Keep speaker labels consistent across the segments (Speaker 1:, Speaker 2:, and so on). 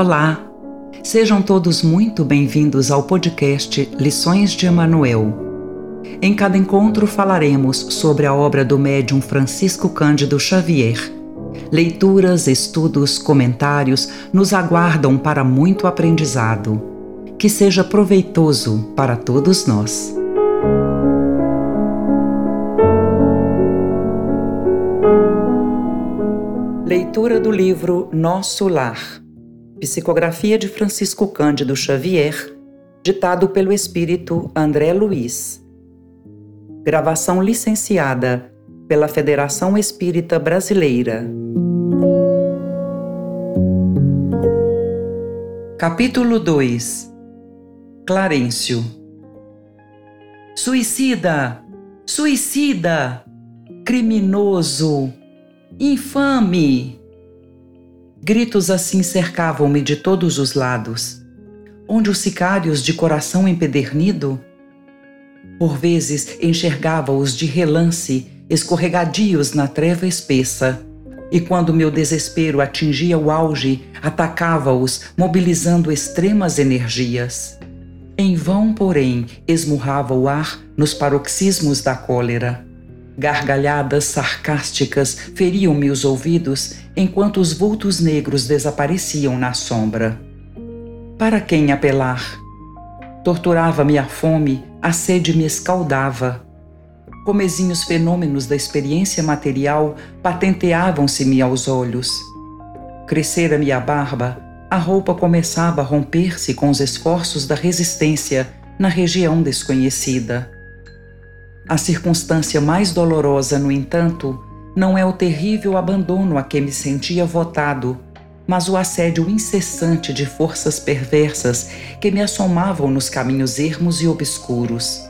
Speaker 1: Olá! Sejam todos muito bem-vindos ao podcast Lições de Emanuel. Em cada encontro falaremos sobre a obra do médium Francisco Cândido Xavier. Leituras, estudos, comentários nos aguardam para muito aprendizado. Que seja proveitoso para todos nós. Leitura do livro Nosso Lar Psicografia de Francisco Cândido Xavier, ditado pelo espírito André Luiz. Gravação licenciada pela Federação Espírita Brasileira. Capítulo 2 Clarencio Suicida! Suicida! Criminoso! Infame! Gritos assim cercavam-me de todos os lados. Onde os sicários de coração empedernido? Por vezes enxergava-os de relance, escorregadios na treva espessa. E quando meu desespero atingia o auge, atacava-os, mobilizando extremas energias. Em vão, porém, esmurrava o ar nos paroxismos da cólera. Gargalhadas sarcásticas feriam-me os ouvidos enquanto os vultos negros desapareciam na sombra. Para quem apelar? Torturava-me a fome, a sede me escaldava. Comezinhos fenômenos da experiência material patenteavam-se-me aos olhos. Crescera-me a barba, a roupa começava a romper-se com os esforços da resistência na região desconhecida. A circunstância mais dolorosa, no entanto, não é o terrível abandono a que me sentia votado, mas o assédio incessante de forças perversas que me assomavam nos caminhos ermos e obscuros.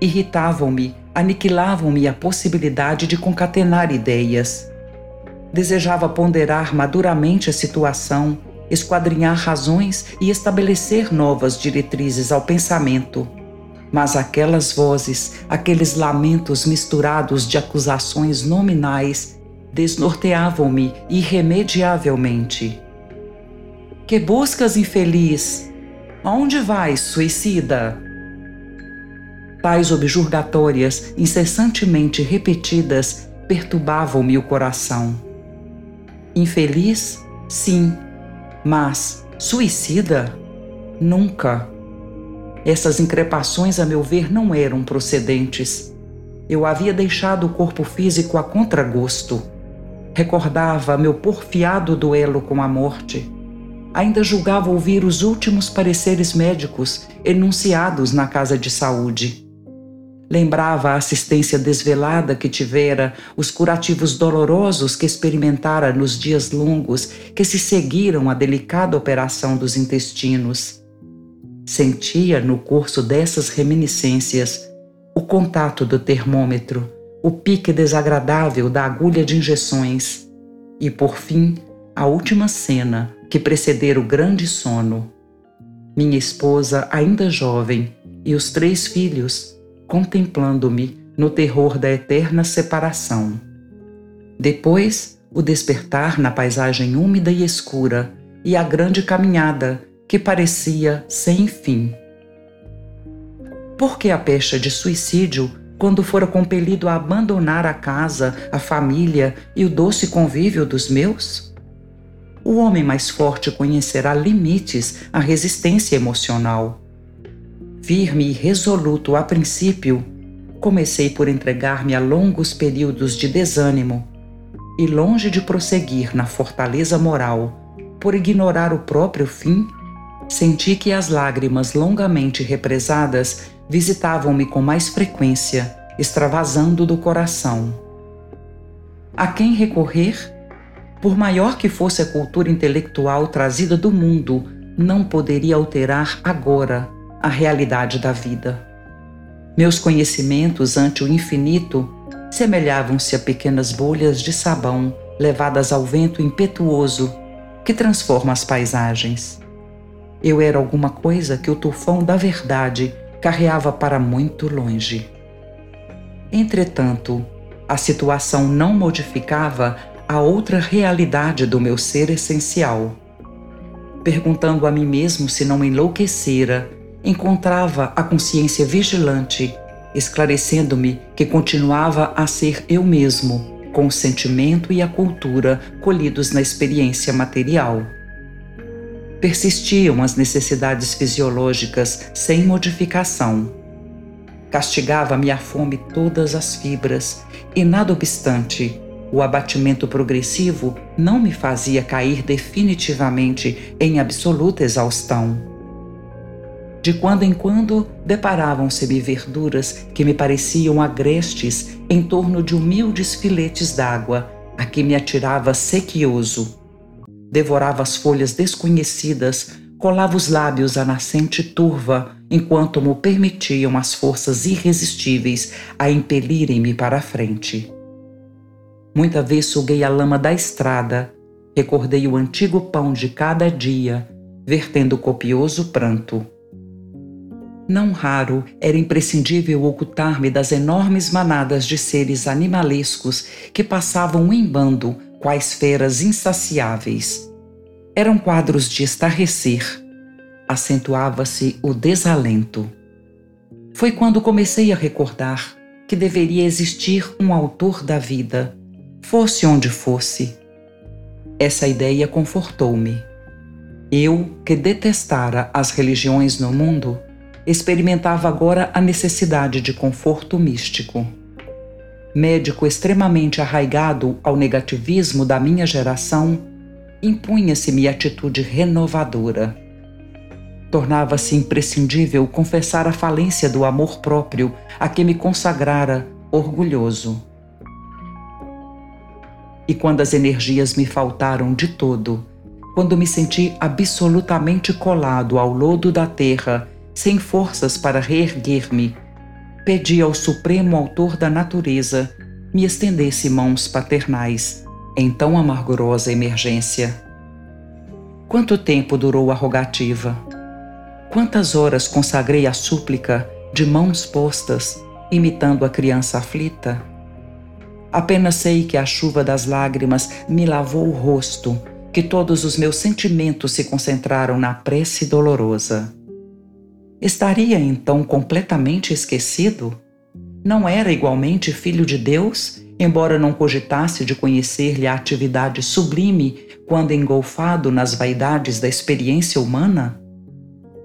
Speaker 1: Irritavam-me, aniquilavam-me a possibilidade de concatenar ideias. Desejava ponderar maduramente a situação, esquadrinhar razões e estabelecer novas diretrizes ao pensamento mas aquelas vozes, aqueles lamentos misturados de acusações nominais, desnorteavam-me irremediavelmente. Que buscas, infeliz? Aonde vais, suicida? Tais objurgatórias, incessantemente repetidas, perturbavam-me o coração. Infeliz? Sim, mas suicida? Nunca. Essas increpações, a meu ver, não eram procedentes. Eu havia deixado o corpo físico a contragosto. Recordava meu porfiado duelo com a morte. Ainda julgava ouvir os últimos pareceres médicos enunciados na casa de saúde. Lembrava a assistência desvelada que tivera, os curativos dolorosos que experimentara nos dias longos que se seguiram à delicada operação dos intestinos Sentia no curso dessas reminiscências o contato do termômetro, o pique desagradável da agulha de injeções e, por fim, a última cena que precedera o grande sono. Minha esposa, ainda jovem, e os três filhos contemplando-me no terror da eterna separação. Depois, o despertar na paisagem úmida e escura e a grande caminhada que parecia sem fim. Por que a pecha de suicídio quando fora compelido a abandonar a casa, a família e o doce convívio dos meus? O homem mais forte conhecerá limites à resistência emocional. Firme e resoluto a princípio, comecei por entregar-me a longos períodos de desânimo e, longe de prosseguir na fortaleza moral, por ignorar o próprio fim, Senti que as lágrimas longamente represadas visitavam-me com mais frequência, extravasando do coração. A quem recorrer? Por maior que fosse a cultura intelectual trazida do mundo, não poderia alterar agora a realidade da vida. Meus conhecimentos ante o infinito semelhavam-se a pequenas bolhas de sabão levadas ao vento impetuoso que transforma as paisagens. Eu era alguma coisa que o tufão da verdade carreava para muito longe. Entretanto, a situação não modificava a outra realidade do meu ser essencial. perguntando a mim mesmo se não enlouquecera, encontrava a consciência vigilante, esclarecendo-me que continuava a ser eu mesmo, com o sentimento e a cultura colhidos na experiência material. Persistiam as necessidades fisiológicas sem modificação. Castigava-me a fome todas as fibras, e nada obstante, o abatimento progressivo não me fazia cair definitivamente em absoluta exaustão. De quando em quando deparavam-se-me verduras que me pareciam agrestes em torno de humildes filetes d'água, a que me atirava sequioso. Devorava as folhas desconhecidas, colava os lábios à nascente turva, enquanto me permitiam as forças irresistíveis a impelirem-me para a frente. Muita vez suguei a lama da estrada, recordei o antigo pão de cada dia, vertendo copioso pranto. Não raro era imprescindível ocultar-me das enormes manadas de seres animalescos que passavam em bando, quais feras insaciáveis. Eram quadros de estarrecer. Acentuava-se o desalento. Foi quando comecei a recordar que deveria existir um autor da vida fosse onde fosse. Essa ideia confortou-me. Eu, que detestara as religiões no mundo, experimentava agora a necessidade de conforto místico. Médico extremamente arraigado ao negativismo da minha geração, impunha-se-me atitude renovadora. Tornava-se imprescindível confessar a falência do amor próprio a que me consagrara orgulhoso e quando as energias me faltaram de todo, quando me senti absolutamente colado ao lodo da terra, sem forças para reerguer-me, pedi ao Supremo Autor da natureza me estendesse mãos paternais em tão amargurosa emergência. Quanto tempo durou a rogativa? Quantas horas consagrei a súplica de mãos postas, imitando a criança aflita? Apenas sei que a chuva das lágrimas me lavou o rosto, que todos os meus sentimentos se concentraram na prece dolorosa. Estaria então completamente esquecido? Não era igualmente filho de Deus, embora não cogitasse de conhecer-lhe a atividade sublime quando engolfado nas vaidades da experiência humana?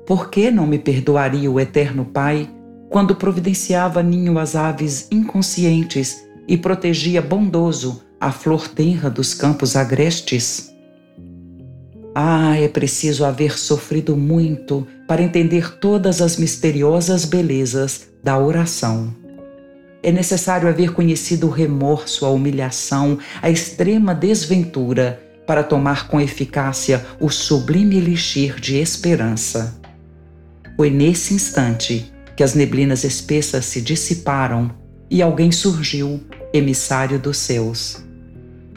Speaker 1: Por que não me perdoaria o Eterno Pai quando providenciava ninho às aves inconscientes e protegia bondoso a flor tenra dos campos agrestes? Ah, é preciso haver sofrido muito para entender todas as misteriosas belezas da oração. É necessário haver conhecido o remorso, a humilhação, a extrema desventura para tomar com eficácia o sublime elixir de esperança. Foi nesse instante que as neblinas espessas se dissiparam e alguém surgiu emissário dos céus.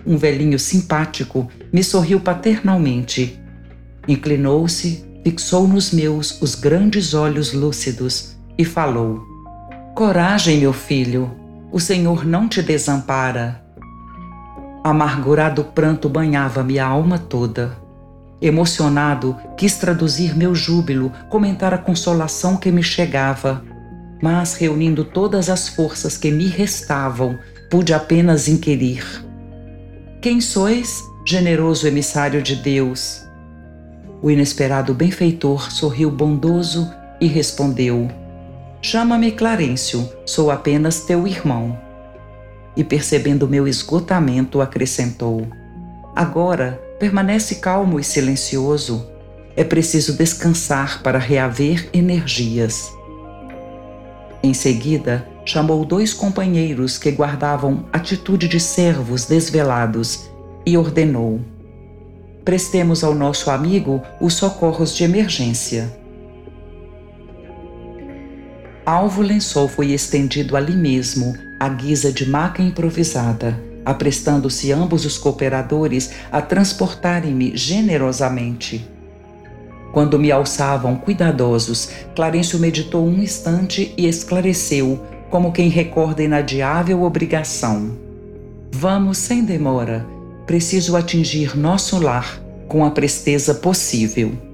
Speaker 1: Um velhinho simpático me sorriu paternalmente. Inclinou-se, fixou nos meus os grandes olhos lúcidos e falou: Coragem, meu filho, o Senhor não te desampara. Amargurado pranto banhava-me a alma toda. Emocionado, quis traduzir meu júbilo, comentar a consolação que me chegava, mas reunindo todas as forças que me restavam, pude apenas inquirir: Quem sois, generoso emissário de Deus? O inesperado benfeitor sorriu bondoso e respondeu: Chama-me Clarencio, sou apenas teu irmão. E percebendo meu esgotamento, acrescentou: Agora permanece calmo e silencioso. É preciso descansar para reaver energias. Em seguida, chamou dois companheiros que guardavam atitude de servos desvelados e ordenou: Prestemos ao nosso amigo os socorros de emergência. Alvo lençol foi estendido ali mesmo, à guisa de maca improvisada, aprestando-se ambos os cooperadores a transportarem-me generosamente. Quando me alçavam cuidadosos, Clarencio meditou um instante e esclareceu, como quem recorda inadiável obrigação. Vamos sem demora. Preciso atingir nosso lar, com a presteza possível.